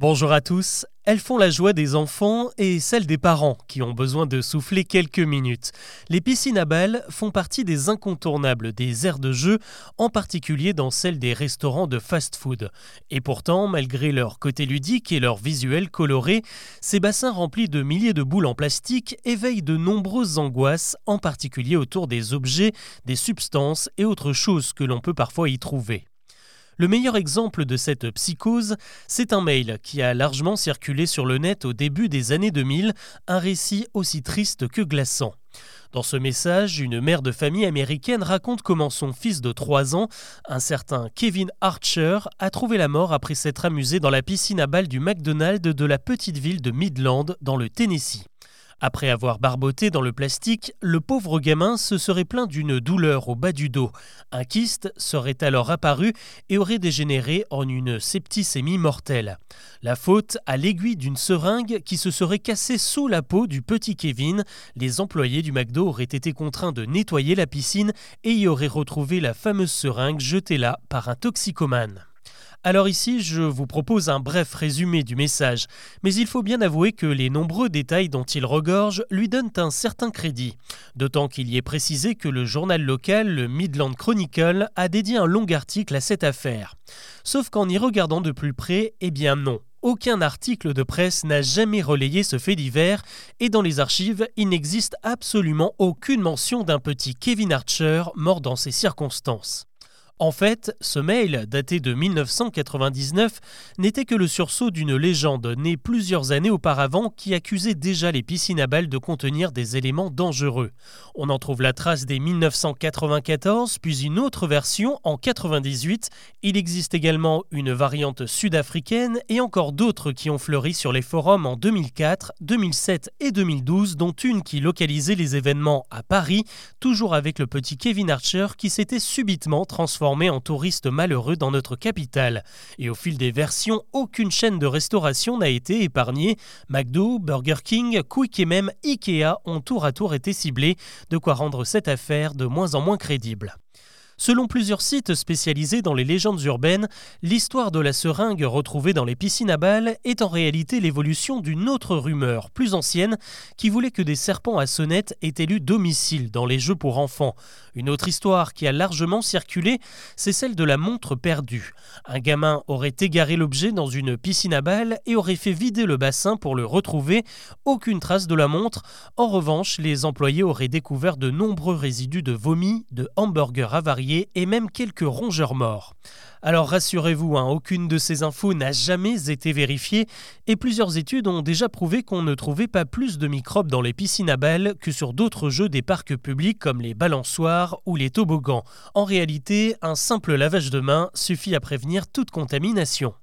Bonjour à tous. Elles font la joie des enfants et celle des parents qui ont besoin de souffler quelques minutes. Les piscines à balles font partie des incontournables des aires de jeu, en particulier dans celles des restaurants de fast-food. Et pourtant, malgré leur côté ludique et leur visuel coloré, ces bassins remplis de milliers de boules en plastique éveillent de nombreuses angoisses, en particulier autour des objets, des substances et autres choses que l'on peut parfois y trouver. Le meilleur exemple de cette psychose, c'est un mail qui a largement circulé sur le net au début des années 2000, un récit aussi triste que glaçant. Dans ce message, une mère de famille américaine raconte comment son fils de 3 ans, un certain Kevin Archer, a trouvé la mort après s'être amusé dans la piscine à balles du McDonald's de la petite ville de Midland, dans le Tennessee. Après avoir barboté dans le plastique, le pauvre gamin se serait plaint d'une douleur au bas du dos. Un kyste serait alors apparu et aurait dégénéré en une septicémie mortelle. La faute à l'aiguille d'une seringue qui se serait cassée sous la peau du petit Kevin. Les employés du McDo auraient été contraints de nettoyer la piscine et y auraient retrouvé la fameuse seringue jetée là par un toxicomane. Alors ici, je vous propose un bref résumé du message, mais il faut bien avouer que les nombreux détails dont il regorge lui donnent un certain crédit. D'autant qu'il y est précisé que le journal local, le Midland Chronicle, a dédié un long article à cette affaire. Sauf qu'en y regardant de plus près, eh bien non. Aucun article de presse n'a jamais relayé ce fait divers et dans les archives, il n'existe absolument aucune mention d'un petit Kevin Archer mort dans ces circonstances. En fait, ce mail, daté de 1999, n'était que le sursaut d'une légende née plusieurs années auparavant qui accusait déjà les piscines à balles de contenir des éléments dangereux. On en trouve la trace dès 1994, puis une autre version en 98. Il existe également une variante sud-africaine et encore d'autres qui ont fleuri sur les forums en 2004, 2007 et 2012, dont une qui localisait les événements à Paris, toujours avec le petit Kevin Archer qui s'était subitement transformé en touristes malheureux dans notre capitale. Et au fil des versions, aucune chaîne de restauration n'a été épargnée. McDo, Burger King, Quick et même Ikea ont tour à tour été ciblés, de quoi rendre cette affaire de moins en moins crédible. Selon plusieurs sites spécialisés dans les légendes urbaines, l'histoire de la seringue retrouvée dans les piscines à balles est en réalité l'évolution d'une autre rumeur, plus ancienne, qui voulait que des serpents à sonnettes aient élu domicile dans les jeux pour enfants. Une autre histoire qui a largement circulé, c'est celle de la montre perdue. Un gamin aurait égaré l'objet dans une piscine à balles et aurait fait vider le bassin pour le retrouver. Aucune trace de la montre. En revanche, les employés auraient découvert de nombreux résidus de vomi, de hamburgers avariés et même quelques rongeurs morts. Alors rassurez-vous, hein, aucune de ces infos n'a jamais été vérifiée et plusieurs études ont déjà prouvé qu'on ne trouvait pas plus de microbes dans les piscines à balles que sur d'autres jeux des parcs publics comme les balançoires ou les toboggans. En réalité, un simple lavage de mains suffit à prévenir toute contamination.